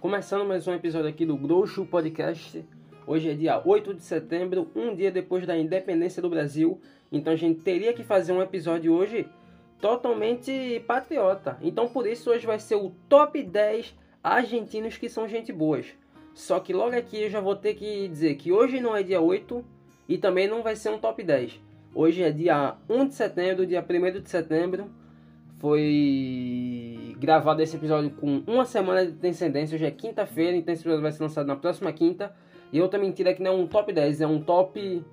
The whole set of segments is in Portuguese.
Começando mais um episódio aqui do Groucho Podcast. Hoje é dia 8 de setembro, um dia depois da independência do Brasil. Então a gente teria que fazer um episódio hoje totalmente patriota. Então por isso hoje vai ser o top 10 argentinos que são gente boas. Só que logo aqui eu já vou ter que dizer que hoje não é dia 8 e também não vai ser um top 10. Hoje é dia 1 de setembro, dia 1 de setembro. Foi gravado esse episódio com uma semana de descendência. Hoje é quinta-feira, então esse episódio vai ser lançado na próxima quinta. E outra mentira é que não é um top 10, é um top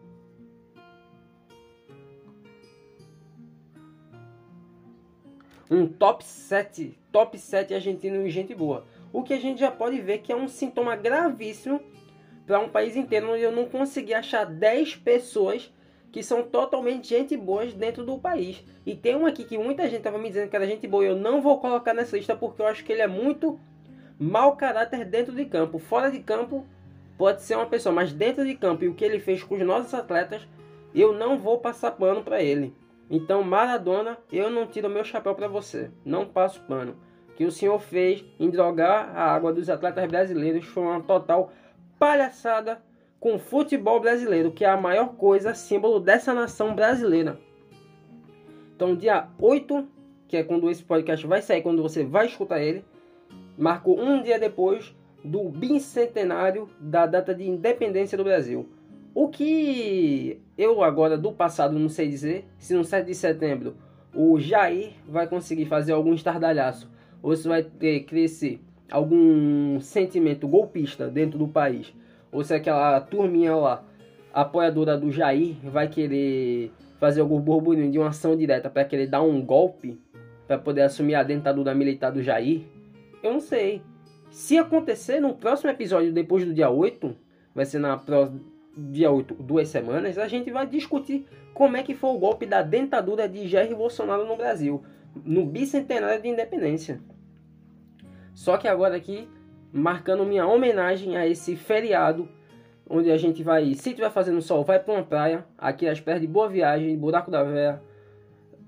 um top 7, top 7 argentino e gente boa. O que a gente já pode ver que é um sintoma gravíssimo para um país inteiro onde eu não consegui achar 10 pessoas que são totalmente gente boas dentro do país. E tem um aqui que muita gente estava me dizendo que era gente boa, eu não vou colocar nessa lista porque eu acho que ele é muito mau caráter dentro de campo. Fora de campo pode ser uma pessoa, mas dentro de campo e o que ele fez com os nossos atletas, eu não vou passar pano para ele. Então, Maradona, eu não tiro meu chapéu para você. Não passo pano. Que o senhor fez em drogar a água dos atletas brasileiros foi uma total palhaçada com o futebol brasileiro, que é a maior coisa, símbolo dessa nação brasileira. Então, dia 8, que é quando esse podcast vai sair, quando você vai escutar ele, marcou um dia depois do bicentenário da data de independência do Brasil. O que eu agora do passado não sei dizer, se no 7 de setembro o Jair vai conseguir fazer algum estardalhaço ou se vai ter crescer algum sentimento golpista dentro do país, ou se aquela turminha lá, apoiadora do Jair, vai querer fazer algum burburinho de uma ação direta para querer dar um golpe? Para poder assumir a dentadura militar do Jair, eu não sei. Se acontecer no próximo episódio, depois do dia 8, vai ser na dia 8, duas semanas, a gente vai discutir como é que foi o golpe da dentadura de Jair Bolsonaro no Brasil, no bicentenário de independência. Só que agora aqui, marcando minha homenagem a esse feriado, onde a gente vai, se tiver fazendo sol, vai para uma praia, aqui às pernas de Boa Viagem, Buraco da Véia,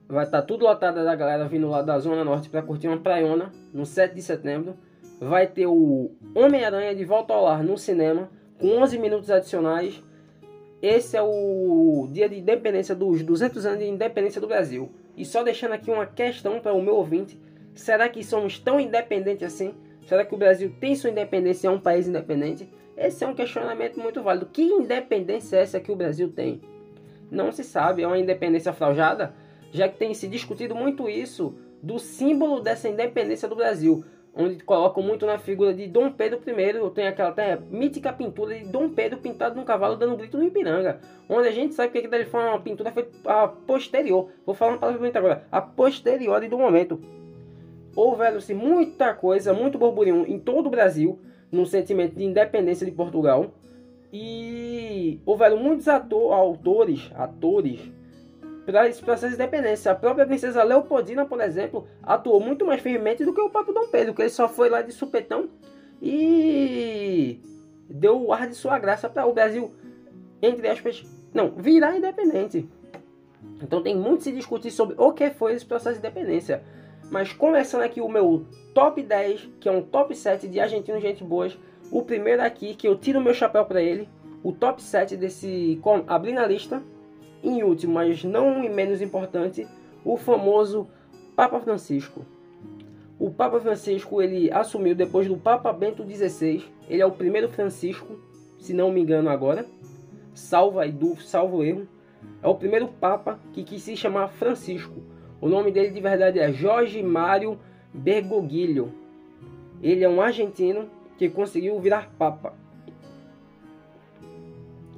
vai estar tá tudo lotado da galera vindo lá da Zona Norte para curtir uma praiona, no 7 de setembro. Vai ter o Homem-Aranha de Volta ao Lar no cinema, com 11 minutos adicionais. Esse é o dia de independência dos 200 anos de independência do Brasil. E só deixando aqui uma questão para o meu ouvinte: será que somos tão independentes assim? Será que o Brasil tem sua independência é um país independente? Esse é um questionamento muito válido. Que independência é essa que o Brasil tem? Não se sabe, é uma independência fraujada, já que tem se discutido muito isso do símbolo dessa independência do Brasil onde colocam muito na figura de Dom Pedro I. Tem aquela até mítica pintura de Dom Pedro pintado num cavalo dando um grito no Ipiranga. Onde a gente sabe que aquilo foi uma pintura a posterior. Vou falar uma palavra agora. A posterior do momento. Houveram-se muita coisa, muito burburinho em todo o Brasil, no sentimento de independência de Portugal. E houveram muitos ator, autores, atores, para esse processo de independência. A própria princesa Leopoldina, por exemplo, atuou muito mais firmemente do que o próprio Dom Pedro, que ele só foi lá de supetão e deu o ar de sua graça para o Brasil, entre aspas, não, virar independente. Então tem muito se discutir sobre o que foi esse processo de independência. Mas começando aqui o meu top 10, que é um top 7 de argentinos gente boas. O primeiro aqui, que eu tiro meu chapéu para ele. O top 7 desse. Abrindo a lista. Em último, mas não menos importante, o famoso Papa Francisco. O Papa Francisco ele assumiu depois do Papa Bento XVI. Ele é o primeiro Francisco, se não me engano agora. Salva e salvo erro. É o primeiro Papa que quis se chamar Francisco. O nome dele de verdade é Jorge Mário Bergoglio. Ele é um argentino que conseguiu virar Papa.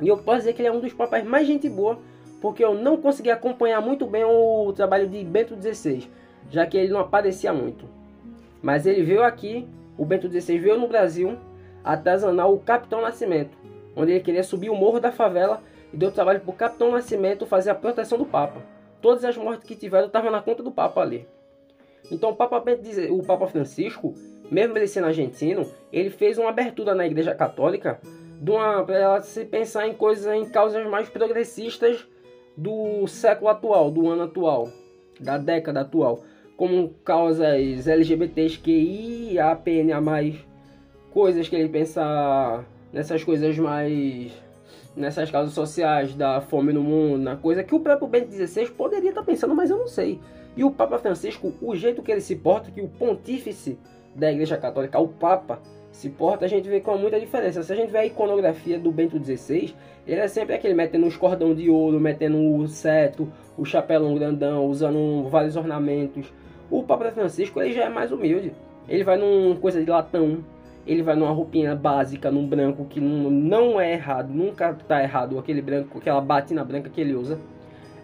E eu posso dizer que ele é um dos papas mais gente boa porque eu não consegui acompanhar muito bem o trabalho de Bento XVI, já que ele não aparecia muito. Mas ele veio aqui, o Bento XVI veio no Brasil atazanar o Capitão Nascimento, onde ele queria subir o morro da favela e deu trabalho para o Capitão Nascimento fazer a proteção do Papa. Todas as mortes que tiveram estavam na conta do Papa ali. Então o Papa, Bento, o Papa Francisco, mesmo ele sendo argentino, ele fez uma abertura na Igreja Católica para ela se pensar em coisas, em causas mais progressistas do século atual, do ano atual, da década atual, como causas LGBTs que a PNA mais coisas que ele pensa nessas coisas mais nessas causas sociais da fome no mundo, na coisa que o próprio Bento XVI poderia estar pensando, mas eu não sei. E o Papa Francisco, o jeito que ele se porta, que o pontífice da Igreja Católica, o Papa, se porta, a gente vê com muita diferença. Se a gente vê a iconografia do Bento XVI, ele é sempre aquele metendo os cordão de ouro, metendo o seto, o chapéu grandão, usando vários ornamentos. O Papa Francisco ele já é mais humilde. Ele vai numa coisa de latão, ele vai numa roupinha básica, num branco que não, não é errado, nunca tá errado aquele branco, aquela batina branca que ele usa.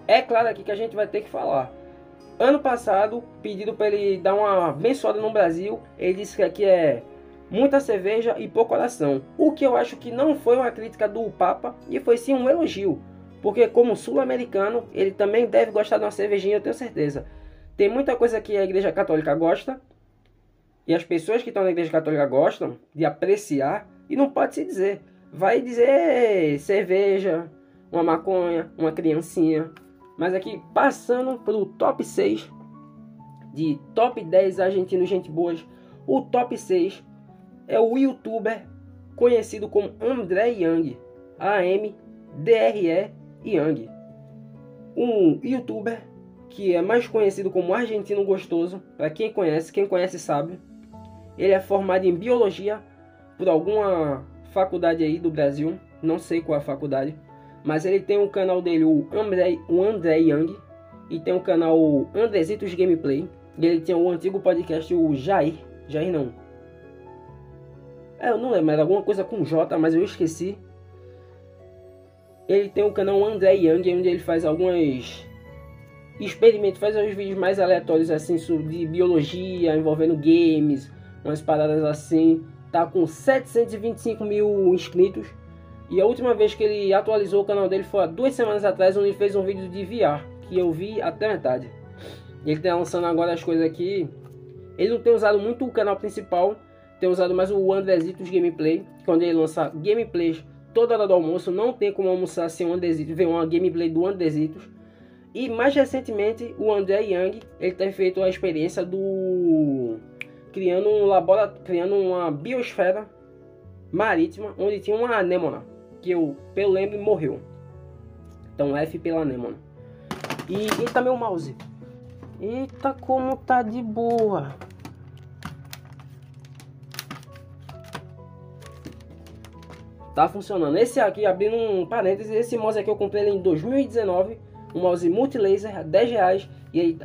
É claro aqui que a gente vai ter que falar. Ano passado, pedido para ele dar uma abençoada no Brasil, ele disse que aqui é muita cerveja e pouco oração. O que eu acho que não foi uma crítica do Papa e foi sim um elogio. Porque como sul-americano, ele também deve gostar de uma cervejinha, eu tenho certeza. Tem muita coisa que a Igreja Católica gosta e as pessoas que estão na Igreja Católica gostam de apreciar e não pode se dizer. Vai dizer cerveja, uma maconha, uma criancinha. Mas aqui passando para o top 6 de top 10 argentinos gente boas, o top 6 é o youtuber conhecido como André Yang, A-M-D-R-E Yang. Um youtuber que é mais conhecido como Argentino Gostoso, para quem conhece, quem conhece sabe. Ele é formado em biologia por alguma faculdade aí do Brasil, não sei qual é a faculdade, mas ele tem um canal dele, o André, o André Yang, e tem o um canal Andrezitos Gameplay. E ele tem o antigo podcast, o Jair, Jair não, é, eu não lembro, era alguma coisa com J, mas eu esqueci. Ele tem o canal André Young, onde ele faz algumas experimentos, faz uns vídeos mais aleatórios assim sobre biologia, envolvendo games, umas paradas assim. Tá com 725 mil inscritos. E a última vez que ele atualizou o canal dele foi há duas semanas atrás, onde ele fez um vídeo de VR, que eu vi até metade. Ele tá lançando agora as coisas aqui. Ele não tem usado muito o canal principal, tem usado mais o Andrezitos Gameplay, quando ele lança gameplays toda hora do almoço, não tem como almoçar sem o Andrezitos, ver uma gameplay do Andrezitos. E mais recentemente, o André Young, ele tem feito a experiência do criando um laboratório, criando uma biosfera marítima onde tinha uma anêmona, que eu, pelo lembro, morreu. Então F pela anêmona. E, também o mouse. Eita, como tá de boa. Tá funcionando. Esse aqui, abrindo um parênteses, esse mouse aqui eu comprei ele em 2019, um mouse multilaser, 10 reais, e aí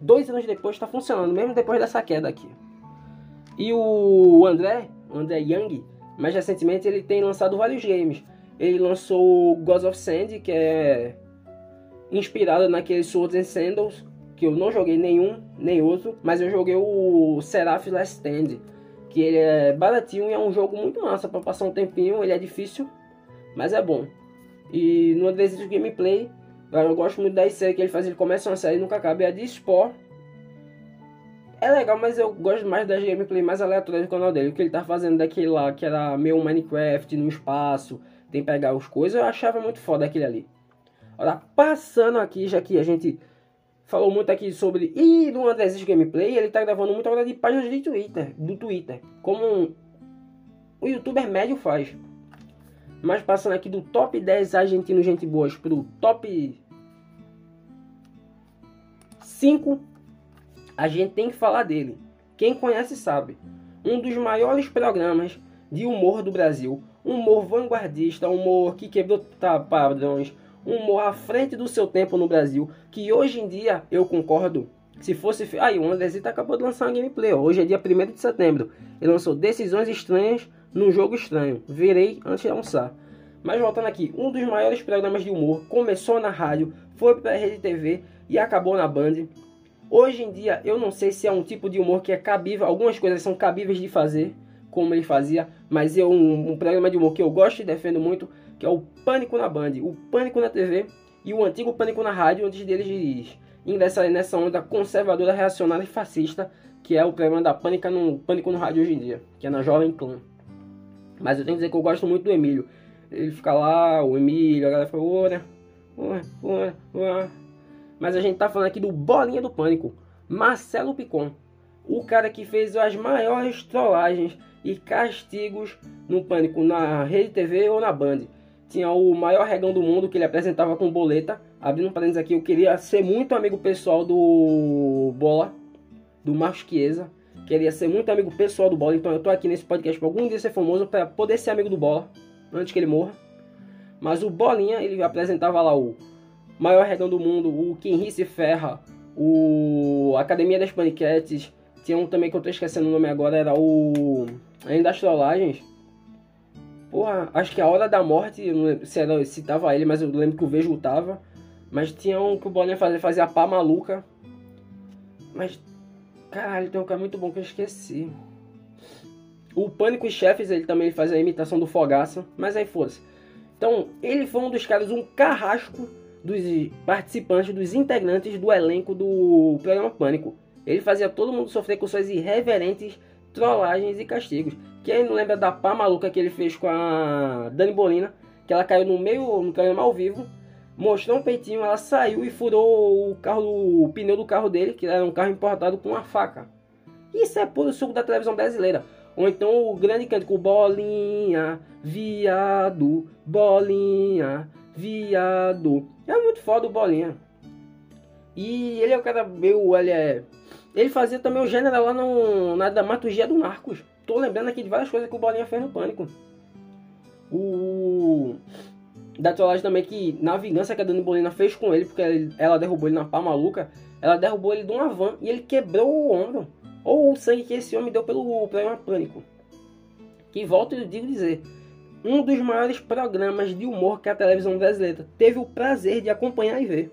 dois anos depois está funcionando, mesmo depois dessa queda aqui. E o André, André Young, mais recentemente ele tem lançado vários games. Ele lançou Gods of Sand, que é inspirado naquele Swords and Sandals, que eu não joguei nenhum, nem outro, mas eu joguei o Seraph Last Stand que ele é baratinho e é um jogo muito massa para passar um tempinho. Ele é difícil, mas é bom. E no Desist Gameplay, eu gosto muito da série que ele faz. Ele começa uma série e nunca acaba. É a de Spore. É legal, mas eu gosto mais das gameplay mais aleatórias do canal dele. O que ele tá fazendo daquele lá, que era meio Minecraft no espaço, tem que pegar as coisas, eu achava muito foda aquele ali. Olha, passando aqui, já que a gente falou muito aqui sobre. E no Andrezinho Gameplay, ele tá gravando muito agora de páginas de Twitter, do Twitter, como o youtuber médio faz. Mas passando aqui do top 10 argentinos gente boas pro top 5, a gente tem que falar dele. Quem conhece sabe. Um dos maiores programas de humor do Brasil. Humor vanguardista, humor que quebrou padrões, um humor à frente do seu tempo no Brasil, que hoje em dia eu concordo. Se fosse. Aí, o Andrezito acabou de lançar uma gameplay. Hoje é dia 1 de setembro. Ele lançou Decisões Estranhas num jogo estranho. Verei antes de almoçar. Mas voltando aqui, um dos maiores programas de humor começou na rádio, foi para Rede TV e acabou na Band. Hoje em dia, eu não sei se é um tipo de humor que é cabível, algumas coisas são cabíveis de fazer, como ele fazia, mas é um, um programa de humor que eu gosto e defendo muito que é o Pânico na Band, o Pânico na TV e o antigo Pânico na Rádio, antes deles ingressarem nessa onda conservadora, reacionária e fascista, que é o programa da Pânica no, Pânico no Rádio hoje em dia, que é na Jovem Clã. Mas eu tenho que dizer que eu gosto muito do Emílio. Ele fica lá, o Emílio, a galera ora, ora, ora, ora. Mas a gente tá falando aqui do Bolinha do Pânico, Marcelo Picon. O cara que fez as maiores trollagens e castigos no Pânico na Rede TV ou na Band. Tinha o maior regão do mundo que ele apresentava com boleta. Abrindo um parênteses aqui, eu queria ser muito amigo pessoal do Bola, do Marcos Chiesa. Queria ser muito amigo pessoal do Bola, então eu tô aqui nesse podcast para algum dia ser famoso para poder ser amigo do Bola antes que ele morra. Mas o Bolinha, ele apresentava lá o maior regão do mundo, o Quem Ri se Ferra, o Academia das Paniquetes. Tinha um também que eu tô esquecendo o nome agora, era o Ainda das Trollagens. Porra, acho que a Hora da Morte, não se, era, se tava ele, mas eu lembro que o Vejo tava. Mas tinha um que o Bolinha fazia, fazia pá maluca. Mas, caralho, tem um cara muito bom que eu esqueci. O Pânico e Chefes, ele também faz a imitação do Fogaça, mas aí fosse. Então, ele foi um dos caras, um carrasco dos participantes, dos integrantes do elenco do programa Pânico. Ele fazia todo mundo sofrer com suas irreverentes trollagens e castigos. Quem não lembra da pá maluca que ele fez com a Dani Bolina, que ela caiu no meio, no programa ao vivo, mostrou um peitinho, ela saiu e furou o carro, o pneu do carro dele, que era um carro importado com uma faca. Isso é puro suco da televisão brasileira. Ou então o grande cântico Bolinha, viado, bolinha, viado. É muito foda o Bolinha. E ele é o cara meu, ele é ele fazia também o gênero lá no, na dramaturgia do Narcos. Tô lembrando aqui de várias coisas que o Bolinha fez no Pânico. O... Da trollagem também que na vingança que a Dani Bolina fez com ele, porque ela derrubou ele na pá maluca, ela derrubou ele de uma van e ele quebrou o ombro. Ou o sangue que esse homem deu pelo programa Pânico. Que volto e digo dizer, um dos maiores programas de humor que a televisão brasileira teve o prazer de acompanhar e ver.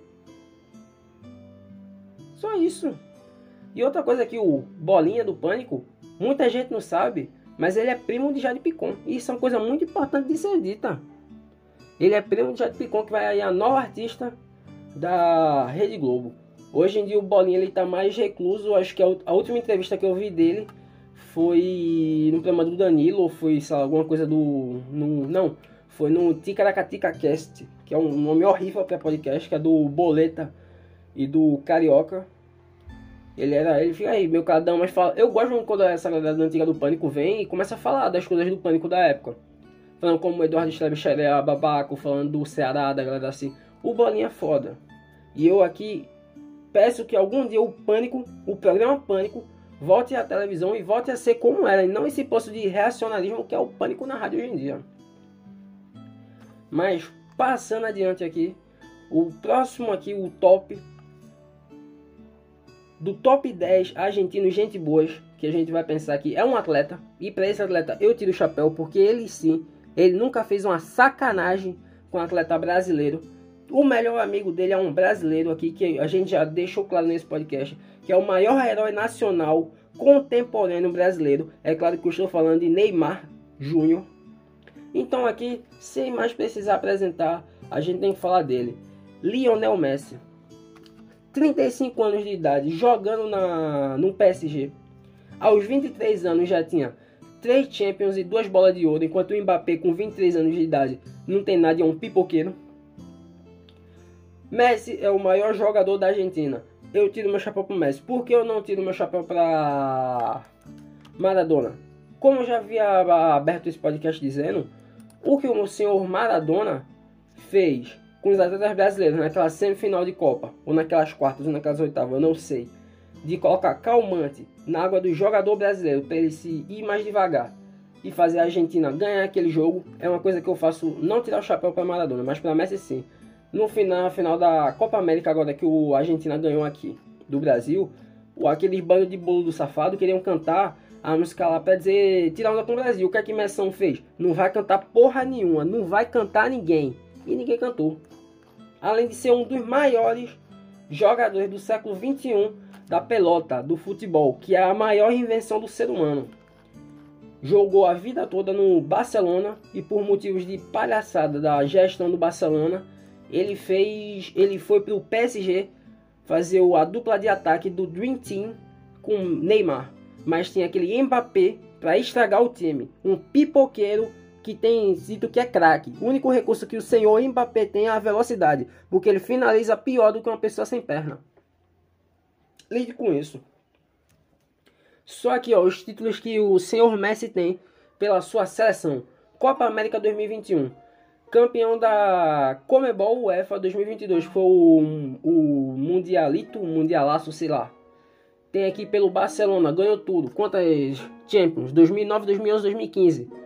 Só isso. E outra coisa que o Bolinha do Pânico, muita gente não sabe, mas ele é primo de Jade Picon. E isso é uma coisa muito importante de ser dita. Ele é primo de Jade Picon, que vai aí a nova artista da Rede Globo. Hoje em dia o Bolinha ele tá mais recluso. Acho que a, a última entrevista que eu vi dele foi no programa do Danilo, ou foi sei lá, alguma coisa do. No, não, foi no Ticaracatica Cast, que é um nome horrível para podcast, que é do Boleta e do Carioca. Ele era, ele fica aí, meu cadão, mas fala. Eu gosto quando essa galera da antiga do Pânico vem e começa a falar das coisas do Pânico da época. Falando como o Eduardo Strebicher é babaco, falando do Ceará, da galera assim. O Bolinha é foda. E eu aqui peço que algum dia o Pânico, o programa Pânico, volte à televisão e volte a ser como era, e não esse posto de reacionarismo que é o Pânico na rádio hoje em dia. Mas, passando adiante aqui, o próximo aqui, o top do top 10 argentinos gente boas que a gente vai pensar aqui é um atleta. E para esse atleta eu tiro o chapéu porque ele sim ele nunca fez uma sacanagem com um atleta brasileiro. O melhor amigo dele é um brasileiro aqui que a gente já deixou claro nesse podcast que é o maior herói nacional contemporâneo brasileiro. É claro que eu estou falando de Neymar Júnior. Então aqui sem mais precisar apresentar a gente tem que falar dele. Lionel Messi 35 anos de idade, jogando na, no PSG. Aos 23 anos já tinha 3 Champions e 2 bolas de ouro, enquanto o Mbappé com 23 anos de idade não tem nada, é um pipoqueiro. Messi é o maior jogador da Argentina. Eu tiro meu chapéu para Messi. Por que eu não tiro meu chapéu para Maradona? Como eu já havia aberto esse podcast dizendo, o que o senhor Maradona fez com os atletas brasileiros naquela semifinal de Copa, ou naquelas quartas, ou naquelas oitavas, eu não sei, de colocar calmante na água do jogador brasileiro para ele se ir mais devagar e fazer a Argentina ganhar aquele jogo, é uma coisa que eu faço, não tirar o chapéu para Maradona, mas para Messi sim. No final, final da Copa América agora que o Argentina ganhou aqui do Brasil, aqueles bandos de bolo do safado queriam cantar a música lá para dizer tirar onda com o Brasil. O que é que Messão fez? Não vai cantar porra nenhuma, não vai cantar ninguém. E ninguém cantou além de ser um dos maiores jogadores do século 21 da pelota, do futebol, que é a maior invenção do ser humano. Jogou a vida toda no Barcelona e por motivos de palhaçada da gestão do Barcelona, ele fez, ele foi para o PSG fazer a dupla de ataque do Dream Team com Neymar, mas tinha aquele Mbappé para estragar o time. Um pipoqueiro que tem dito que é craque. O único recurso que o senhor Mbappé tem é a velocidade, porque ele finaliza pior do que uma pessoa sem perna. Lide com isso. Só aqui, ó, os títulos que o senhor Messi tem pela sua seleção. Copa América 2021. Campeão da Comebol UEFA 2022. Foi o, o Mundialito, Mundialaço, sei lá. Tem aqui pelo Barcelona, ganhou tudo. Quantas Champions? 2009, 2011, 2015.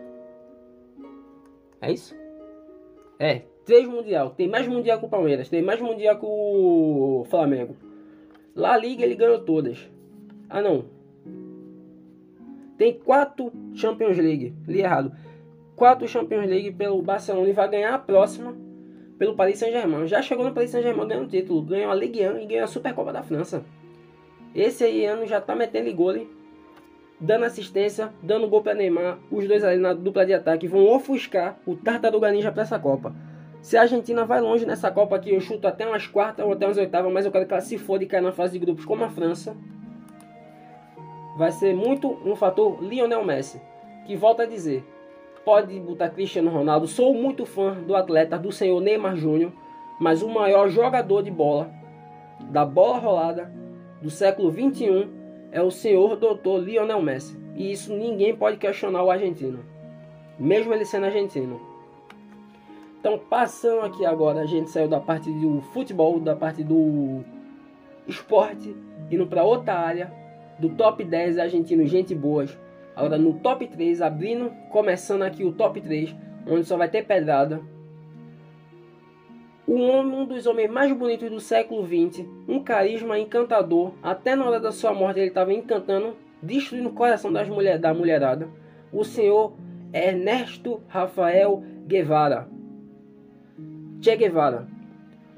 É isso? É, três mundial. Tem mais mundial que o Palmeiras, tem mais mundial que o Flamengo. La Liga ele ganhou todas. Ah não. Tem quatro Champions League. Li errado. Quatro Champions League pelo Barcelona e vai ganhar a próxima pelo Paris Saint-Germain. Já chegou no Paris Saint-Germain ganhando título. Ganhou a Ligue 1 e ganhou a Supercopa da França. Esse aí ano já tá metendo gole dando assistência, dando gol para Neymar, os dois ali na dupla de ataque vão ofuscar o Tartaruga Ninja para essa Copa. Se a Argentina vai longe nessa Copa aqui, eu chuto até umas quartas ou até umas oitavas, mas eu quero que ela se foda e caia na fase de grupos como a França. Vai ser muito um fator Lionel Messi, que volta a dizer, pode botar Cristiano Ronaldo, sou muito fã do atleta, do senhor Neymar Júnior, mas o maior jogador de bola, da bola rolada, do século 21 é o senhor doutor Lionel Messi. E isso ninguém pode questionar o argentino. Mesmo ele sendo argentino. Então, passando aqui agora, a gente saiu da parte do futebol, da parte do esporte, indo para outra área, do top 10 argentino, gente boas. Agora no top 3, abrindo, começando aqui o top 3, onde só vai ter pedrada um dos homens mais bonitos do século XX, um carisma encantador, até na hora da sua morte ele estava encantando, destruindo o coração das mulher, da mulherada, o senhor Ernesto Rafael Guevara. Che Guevara,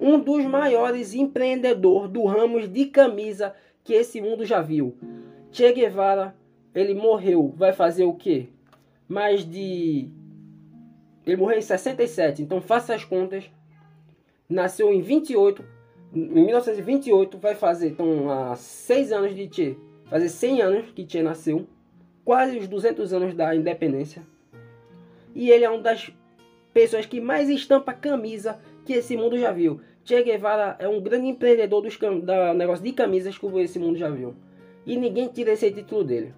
um dos maiores empreendedores do ramo de camisa que esse mundo já viu. Che Guevara, ele morreu, vai fazer o quê? Mais de... Ele morreu em 67, então faça as contas nasceu em 28, em 1928, vai fazer então há 6 anos de Che, fazer 100 anos que Che nasceu, quase os 200 anos da independência. E ele é uma das pessoas que mais estampa camisa que esse mundo já viu. Che Guevara é um grande empreendedor dos da negócio de camisas que esse mundo já viu. E ninguém tira esse título dele.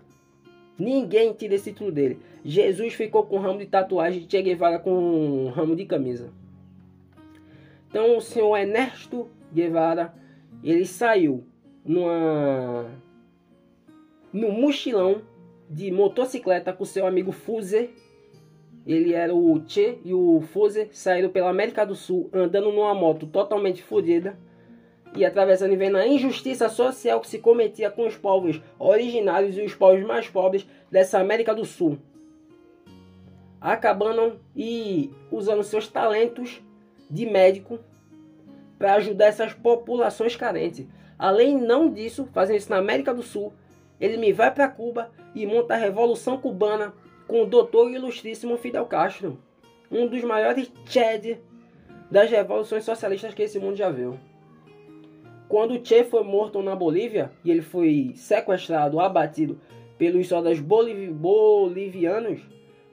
Ninguém tira esse título dele. Jesus ficou com um ramo de tatuagem, Che Guevara com um ramo de camisa. Então o senhor Ernesto Guevara, ele saiu numa no mochilão de motocicleta com seu amigo Fuzer. Ele era o Che e o Fuzer saíram pela América do Sul andando numa moto totalmente fodida e atravessando e vendo a injustiça social que se cometia com os povos originários e os povos mais pobres dessa América do Sul. Acabando e usando seus talentos de médico para ajudar essas populações carentes. Além não disso, fazendo isso na América do Sul, ele me vai para Cuba e monta a Revolução Cubana com o doutor ilustríssimo Fidel Castro, um dos maiores Chad das revoluções socialistas que esse mundo já viu. Quando Che foi morto na Bolívia e ele foi sequestrado, abatido pelos soldados boliv bolivianos,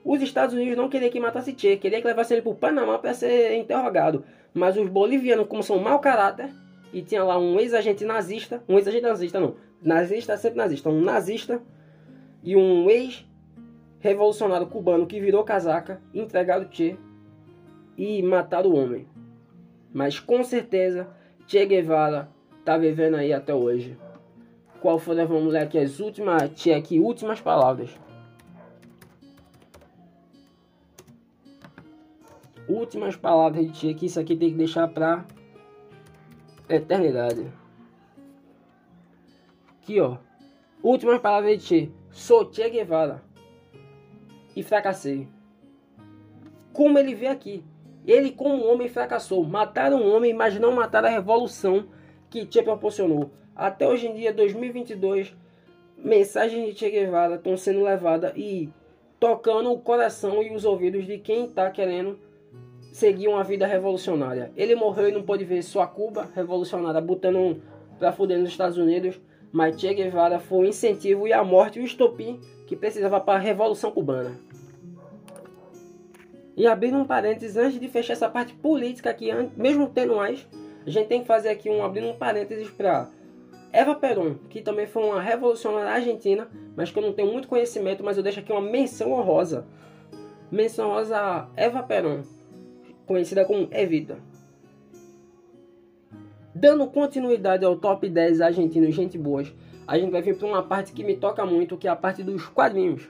os Estados Unidos não queriam que matasse Che, queria que levasse ele para o Panamá para ser interrogado. Mas os bolivianos, como são mau caráter, e tinha lá um ex-agente nazista, um ex-agente nazista não, nazista é sempre nazista, um nazista e um ex-revolucionário cubano que virou casaca, entregaram Che e mataram o homem. Mas com certeza Che Guevara tá vivendo aí até hoje. Qual foram, vamos ler aqui as últimas, Che aqui, últimas palavras. Últimas palavras de Tia, que isso aqui tem que deixar pra eternidade. Aqui, ó. Últimas palavras de Che. Sou Che Guevara. E fracassei. Como ele vê aqui. Ele, como homem, fracassou. Mataram um homem, mas não mataram a revolução que Che proporcionou. Até hoje em dia, 2022, mensagens de Che Guevara estão sendo levadas e tocando o coração e os ouvidos de quem está querendo seguir uma vida revolucionária. Ele morreu e não pôde ver sua Cuba revolucionária botando pra fuder nos Estados Unidos, mas Che Guevara foi o incentivo e a morte o estopim que precisava para a Revolução Cubana. E abrindo um parênteses, antes de fechar essa parte política aqui, mesmo tendo mais, a gente tem que fazer aqui um abrindo um parênteses para Eva Perón, que também foi uma revolucionária argentina, mas que eu não tenho muito conhecimento, mas eu deixo aqui uma menção honrosa. Menção honrosa a Eva Perón, conhecida como Evita. Dando continuidade ao top 10 argentinos gente boas, a gente vai vir para uma parte que me toca muito, que é a parte dos quadrinhos.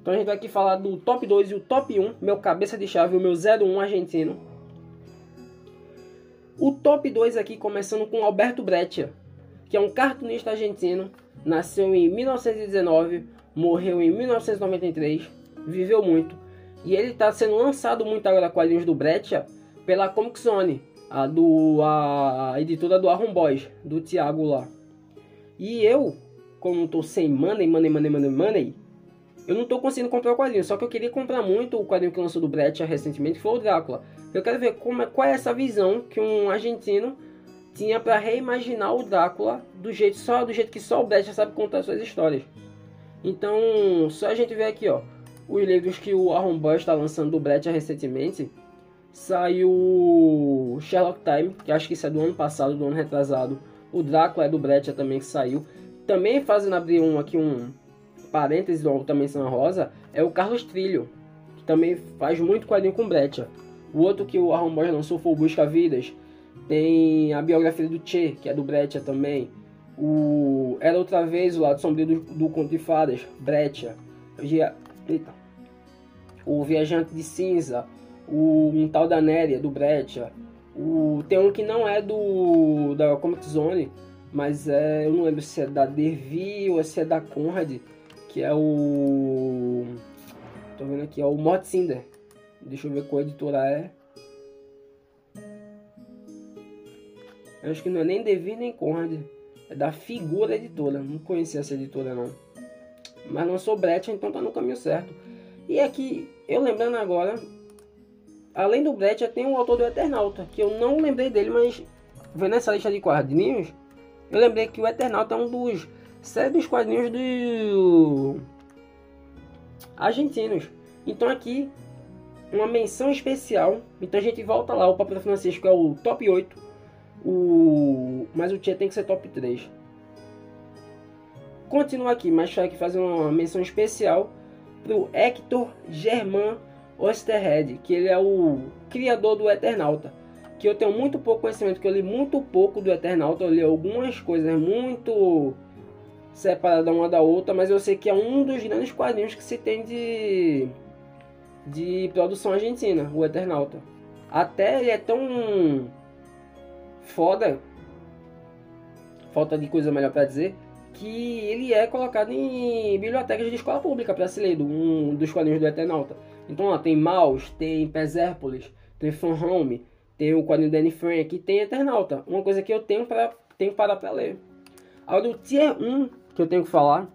Então a gente vai aqui falar do top 2 e o top 1, meu cabeça de chave, o meu 01 argentino. O top 2 aqui começando com Alberto Breccia, que é um cartunista argentino, nasceu em 1919, morreu em 1993, viveu muito. E ele está sendo lançado muito agora quadrinhos do Breccia pela Comic Zone, a, do, a editora do Arron Boys, do Thiago lá. E eu, como estou sem money, money, money, money, money, eu não estou conseguindo comprar o quadrinho, só que eu queria comprar muito o quadrinho que lançou do Brett recentemente, foi o Drácula. Eu quero ver como é, qual é essa visão que um argentino tinha para reimaginar o Drácula do jeito só do jeito que só o Brett sabe contar suas histórias. Então, só a gente vê aqui, ó, os livros que o Aaron Boy está lançando do Brett recentemente. Saiu Sherlock Time, que acho que isso é do ano passado, do ano retrasado. O Drácula é do Brett também que saiu. Também fazendo abrir um aqui um parênteses do também São Rosa, é o Carlos Trilho, que também faz muito quadrinho com Breccia. O outro que o Aaron Borges lançou foi o Busca Vidas. Tem a biografia do Che, que é do Breccia também. O Era Outra Vez, o lado sombrio do, do Conto de Fadas, Breccia. Eita. O Viajante de Cinza, o Um Tal da Néria, do Breccia. O, tem um que não é do da Comic Zone, mas é, eu não lembro se é da Dervi ou se é da Conrad, que é o. Tô vendo aqui, é o Mod Cinder. Deixa eu ver qual editora é. Eu acho que não é nem Devi nem Conrad. É da Figura Editora. Não conhecia essa editora não. Mas não sou Brett, então tá no caminho certo. E aqui, eu lembrando agora, além do Brett, tem o autor do Eternauta, que eu não lembrei dele, mas vendo essa lista de quadrinhos, eu lembrei que o Eternauta é um dos série dos quadrinhos do argentinos. Então aqui uma menção especial. Então a gente volta lá, o Papa Francisco é o top 8. O mas o Tia tem que ser top 3. Continua aqui, mas que fazer uma menção especial pro Hector Germain Osterhead, que ele é o criador do Eternauta. Que eu tenho muito pouco conhecimento, que eu li muito pouco do Eternauta, eu li algumas coisas muito separada uma da outra, mas eu sei que é um dos grandes quadrinhos que se tem de, de produção argentina, o Eternauta. Até ele é tão foda, falta de coisa melhor para dizer, que ele é colocado em bibliotecas de escola pública para ser lido, um dos quadrinhos do Eternauta. Então lá tem Maus, tem Persepolis, tem Fan Home, tem o quadrinho da Anne Frank e tem Eternauta. Uma coisa que eu tenho para tenho para ler. Agora o Tier 1 que eu tenho que falar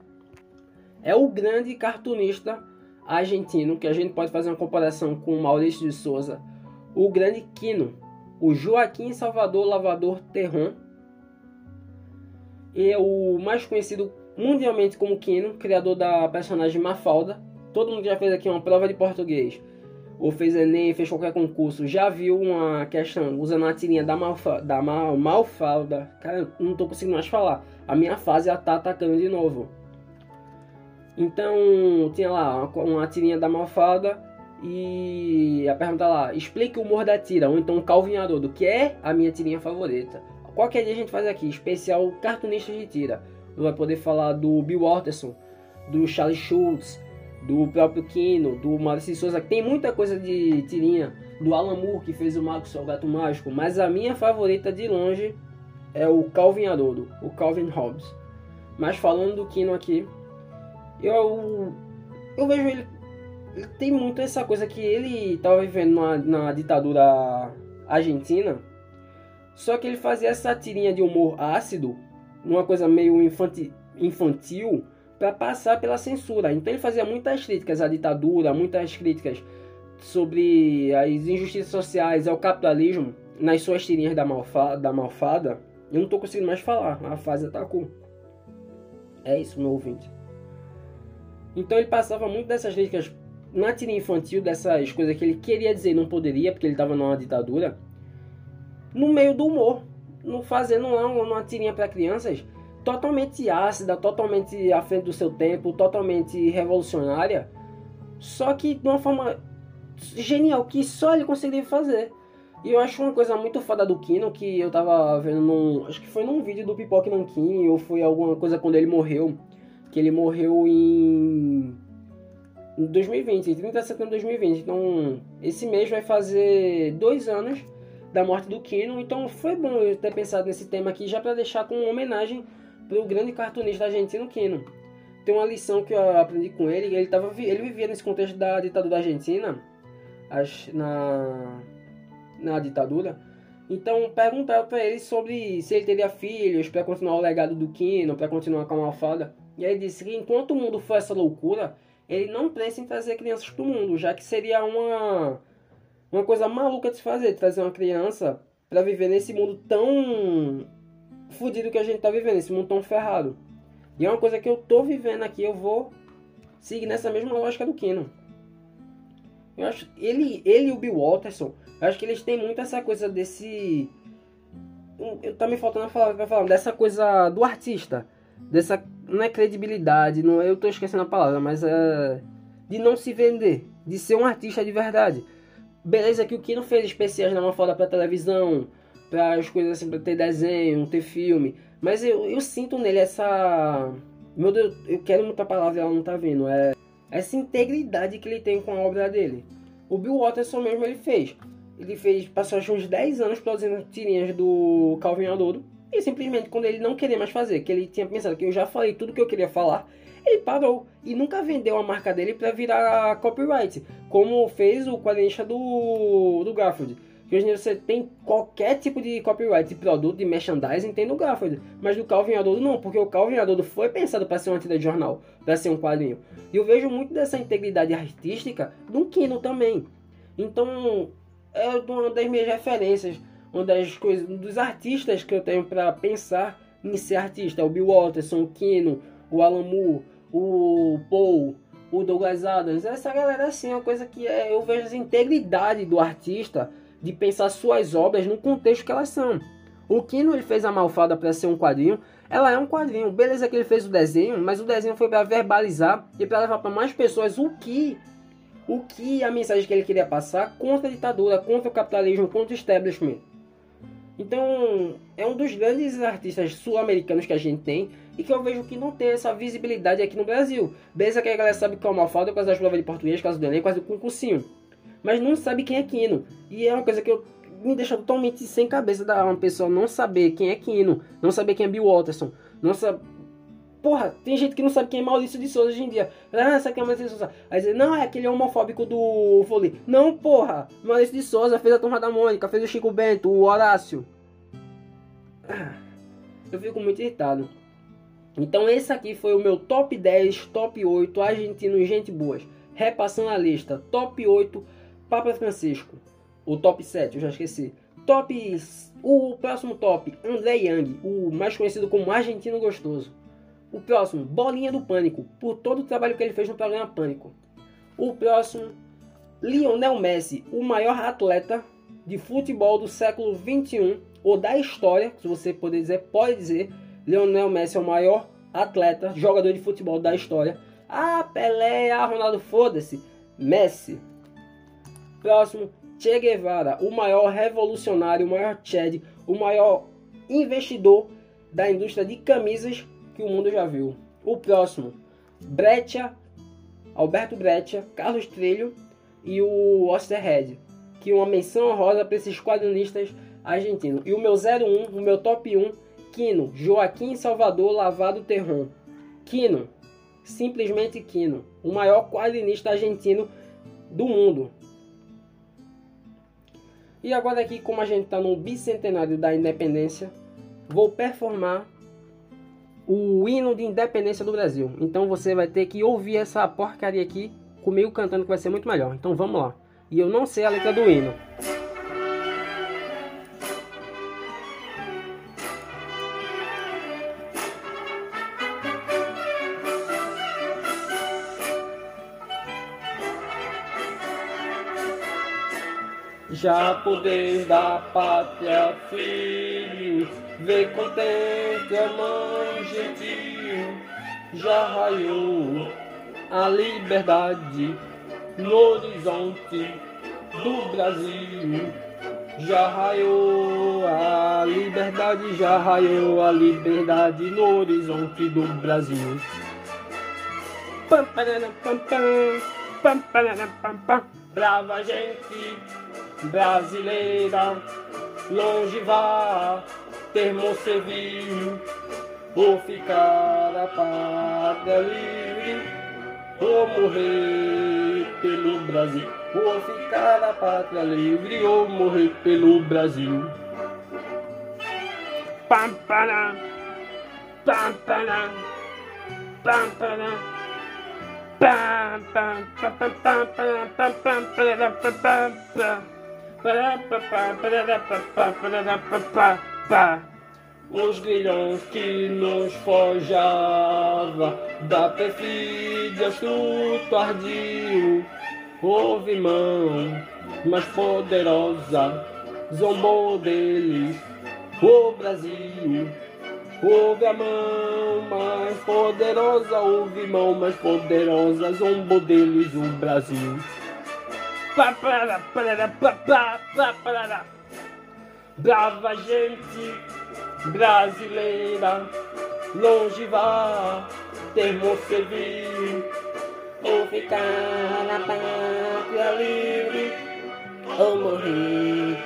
é o grande cartunista argentino, que a gente pode fazer uma comparação com o Maurício de Souza, o grande Quino, o Joaquim Salvador Lavador Terron, é o mais conhecido mundialmente como Quino, criador da personagem Mafalda. Todo mundo já fez aqui uma prova de português, ou fez Enem, fez qualquer concurso, já viu uma questão usando a tirinha da, Malfa, da Mal, Malfalda. Cara, não estou conseguindo mais falar a minha fase já tá atacando de novo. Então, tinha lá uma, uma tirinha da malfada e a pergunta lá, explique o humor da tira, ou então o Calvin Haroldo, que é a minha tirinha favorita. Qualquer dia a gente faz aqui, especial cartunistas de tira. Vai poder falar do Bill Watterson, do Charlie Schultz, do próprio Kino, do Maurício Souza, que tem muita coisa de tirinha, do Alan Moore, que fez o Marcos o Gato Mágico, mas a minha favorita de longe é o Calvin Haroldo, o Calvin Hobbes. Mas falando do Kino aqui, eu, eu vejo ele, ele tem muito essa coisa que ele estava vivendo na, na ditadura argentina, só que ele fazia essa tirinha de humor ácido, uma coisa meio infantil, infantil para passar pela censura. Então ele fazia muitas críticas à ditadura, muitas críticas sobre as injustiças sociais, ao capitalismo, nas suas tirinhas da, malfa, da malfada. Eu não tô conseguindo mais falar, a fase atacou. É isso, meu ouvinte. Então ele passava muito dessas letras na tirinha infantil, dessas coisas que ele queria dizer e não poderia, porque ele estava numa ditadura, no meio do humor, no fazendo uma, uma tirinha para crianças totalmente ácida, totalmente à frente do seu tempo, totalmente revolucionária, só que de uma forma genial que só ele conseguiria fazer. E eu acho uma coisa muito foda do Kino que eu tava vendo num. Acho que foi num vídeo do Pipoque Nankin, ou foi alguma coisa quando ele morreu. Que ele morreu em. Em 2020, em 30 de setembro de 2020. Então, esse mês vai fazer dois anos da morte do Kino. Então, foi bom eu ter pensado nesse tema aqui já para deixar com uma homenagem pro grande cartunista argentino Kino. Tem uma lição que eu aprendi com ele. Ele, tava, ele vivia nesse contexto da ditadura argentina. Na, na ditadura. Então perguntaram para ele sobre se ele teria filhos para continuar o legado do Kino, para continuar com a malfada. E ele disse que enquanto o mundo for essa loucura, ele não pensa em trazer crianças para o mundo, já que seria uma uma coisa maluca de se fazer, trazer uma criança para viver nesse mundo tão fudido que a gente tá vivendo, esse mundo tão ferrado. E é uma coisa que eu tô vivendo aqui, eu vou seguir nessa mesma lógica do Kino. Eu acho ele, ele e o Bill Walterson, eu acho que eles têm muito essa coisa desse. Eu tá me faltando falar, falar dessa coisa do artista. Dessa. Não é credibilidade, não, eu tô esquecendo a palavra, mas é. De não se vender. De ser um artista de verdade. Beleza que o Kino fez especiais na foda pra televisão, para as coisas assim, pra ter desenho, ter filme. Mas eu, eu sinto nele essa. Meu Deus, eu quero muita palavra ela não tá vendo. É essa integridade que ele tem com a obra dele. O Bill Watterson mesmo ele fez. Ele fez, passou acho, uns 10 anos produzindo tirinhas do Calvin Haroldo. E simplesmente quando ele não queria mais fazer, que ele tinha pensado que eu já falei tudo que eu queria falar, ele parou e nunca vendeu a marca dele para virar copyright, como fez o quadrinista do, do Garfield. Que hoje em dia você tem qualquer tipo de copyright de produto, de merchandising, tem no Garfield. Mas do Calvin Haroldo não, porque o Calvin Haroldo foi pensado para ser uma tira de jornal, para ser um quadrinho. E eu vejo muito dessa integridade artística do Kino também. Então, é uma das minhas referências, uma das coisas, um dos artistas que eu tenho para pensar em ser artista. É o Bill Watterson, o Kino, o Alan Moore, o Paul, o Douglas Adams. Essa galera assim, é uma coisa que é, eu vejo a integridade do artista de pensar suas obras no contexto que elas são. O Kino ele fez a Malfada para ser um quadrinho, ela é um quadrinho. Beleza que ele fez o desenho, mas o desenho foi para verbalizar e para levar para mais pessoas o que o que a mensagem que ele queria passar contra a ditadura, contra o capitalismo, contra o establishment. Então, é um dos grandes artistas sul-americanos que a gente tem e que eu vejo que não tem essa visibilidade aqui no Brasil. Beleza que a galera sabe que é o por causa das provas de português, por causa do Enem, causa do concursinho mas não sabe quem é Kino. E é uma coisa que eu, me deixa totalmente sem cabeça da uma pessoa não saber quem é Kino, não saber quem é Bill Watterson, não saber. Porra, tem gente que não sabe quem é Maurício de Souza hoje em dia. Ah, essa aqui é Maurício de Souza. Aí dizer, não, é aquele homofóbico do Folie. Não, porra. Maurício de Souza fez a Turma da Mônica, fez o Chico Bento, o Horácio. Eu fico muito irritado. Então esse aqui foi o meu top 10, top 8 argentinos gente boas. Repassando a lista, top 8 Papa Francisco. O top 7, eu já esqueci. Top. O próximo top, André Yang, o mais conhecido como Argentino Gostoso. O próximo, Bolinha do Pânico, por todo o trabalho que ele fez no programa Pânico. O próximo, Lionel Messi, o maior atleta de futebol do século 21 ou da história, se você puder dizer, pode dizer. Lionel Messi é o maior atleta, jogador de futebol da história. Ah, Pelé, ah, Ronaldo, foda-se. Messi, Próximo, Che Guevara, o maior revolucionário, o maior Chad, o maior investidor da indústria de camisas que o mundo já viu. O próximo, Breccia, Alberto Breccia, Carlos Trilho e o Osterhead, que uma menção honrosa para esses quadrinistas argentinos. E o meu 01, o meu top 1, Quino, Joaquim Salvador Lavado Terron. Quino, simplesmente Quino, o maior quadrinista argentino do mundo. E agora aqui, como a gente está no bicentenário da independência, vou performar o hino de independência do Brasil. Então você vai ter que ouvir essa porcaria aqui comigo cantando que vai ser muito melhor. Então vamos lá. E eu não sei a letra do hino. Já poder da pátria, filho, vê contente a mãe gentil, já raiou a liberdade no horizonte do Brasil. Já raiou a liberdade, já raiou a liberdade no horizonte do Brasil. Pam, pam, pam, pam, pam, Brava gente brasileira, longe vá, termo servil, ou ficar a pátria livre, ou morrer pelo Brasil, ou ficar a pátria livre, ou morrer pelo Brasil. Pam, pam, pam, pam, pam, pam. Os grilhões que nos forjava da perfídia astuto ardio Houve mão mais poderosa, zombou deles o Brasil. Houve a mão mais poderosa, houve mão mais poderosa, zombou deles o Brasil. Brava gente brasileira, longe vá, termo servil, ou ficar na pátria livre, ou morrer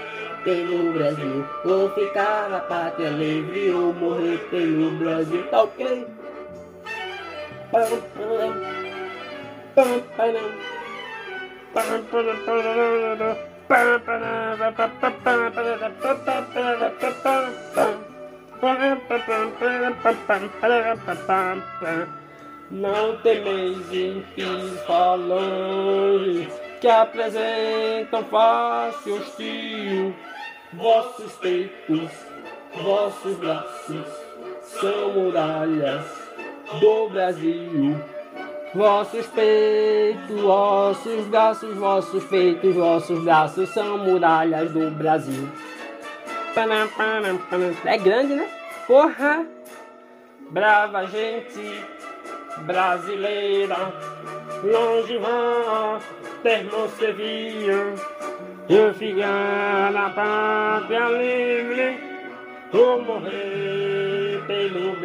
pelo Brasil. Vou ficar na pátria livre ou morrer pelo Brasil. Tá ok? Pam, pam, pam, pam. Não temeis impis falanges que apresentam face hostil Vossos peitos, vossos braços são muralhas do Brasil. Vossos peitos, vossos braços, vossos peitos, vossos braços são muralhas do Brasil. É grande, né? Porra! Brava gente brasileira, longe vão, termo serviam eu ficar na pátria livre, ou morrer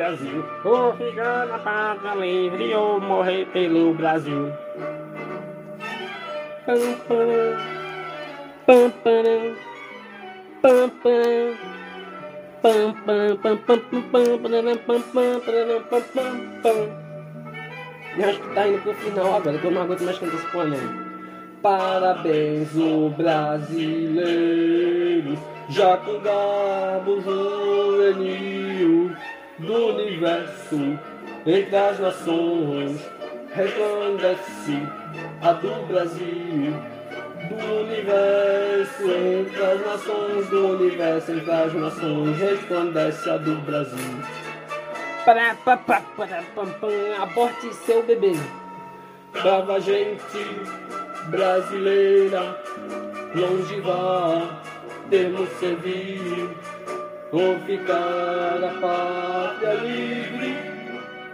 Brasil. Vou ficar na pátria livre, ou morrer pelo Brasil. Pam, pam, pam, pam, pam, pam. Pam, pam, pam, pam, pam, pam, pam, pam, pam, pam, pam, acho que tá indo pro final agora, que eu não aguento mais cantar esse poema. Parabéns, o brasileiro, já com garbo juvenil do universo, entre as nações, resplandece a do Brasil. Do universo, entre as nações, do universo, entre as nações, resplandece a do Brasil. Para, para, para, para, para, aborte seu bebê. Brava gente brasileira, longe vá, temos servir, ou ficar a pátria livre,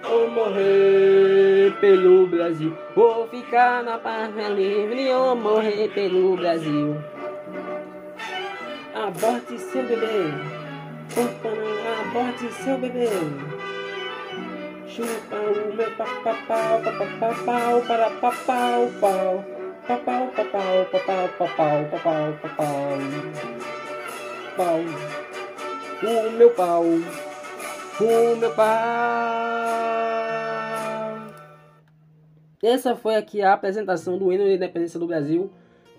ou morrer pelo Brasil, ou ficar na pátria livre, ou morrer pelo Brasil. Aborte seu bebê, aborte seu bebê. Chupa o meu papapau, papapau, para papau, pau. Papau, papau, papau, papau, papau, papau. Pau. O meu pau. O meu pau. Essa foi aqui a apresentação do hino de independência do Brasil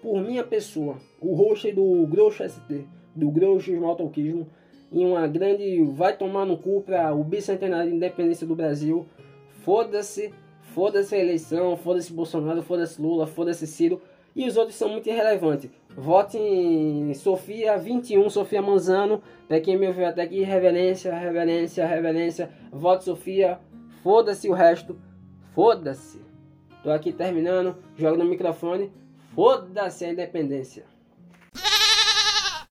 por minha pessoa, o host do Groucho ST, do Groucho Maltoquismo, em uma grande vai tomar no cu para o bicentenário de independência do Brasil. Foda-se Foda-se a eleição, foda-se Bolsonaro, foda-se Lula, foda-se Ciro. E os outros são muito irrelevantes. Vote em Sofia 21, Sofia Manzano. Pra quem me ouviu até aqui, reverência, reverência, reverência. Vote Sofia. Foda-se o resto. Foda-se. Tô aqui terminando. Jogo no microfone. Foda-se a independência.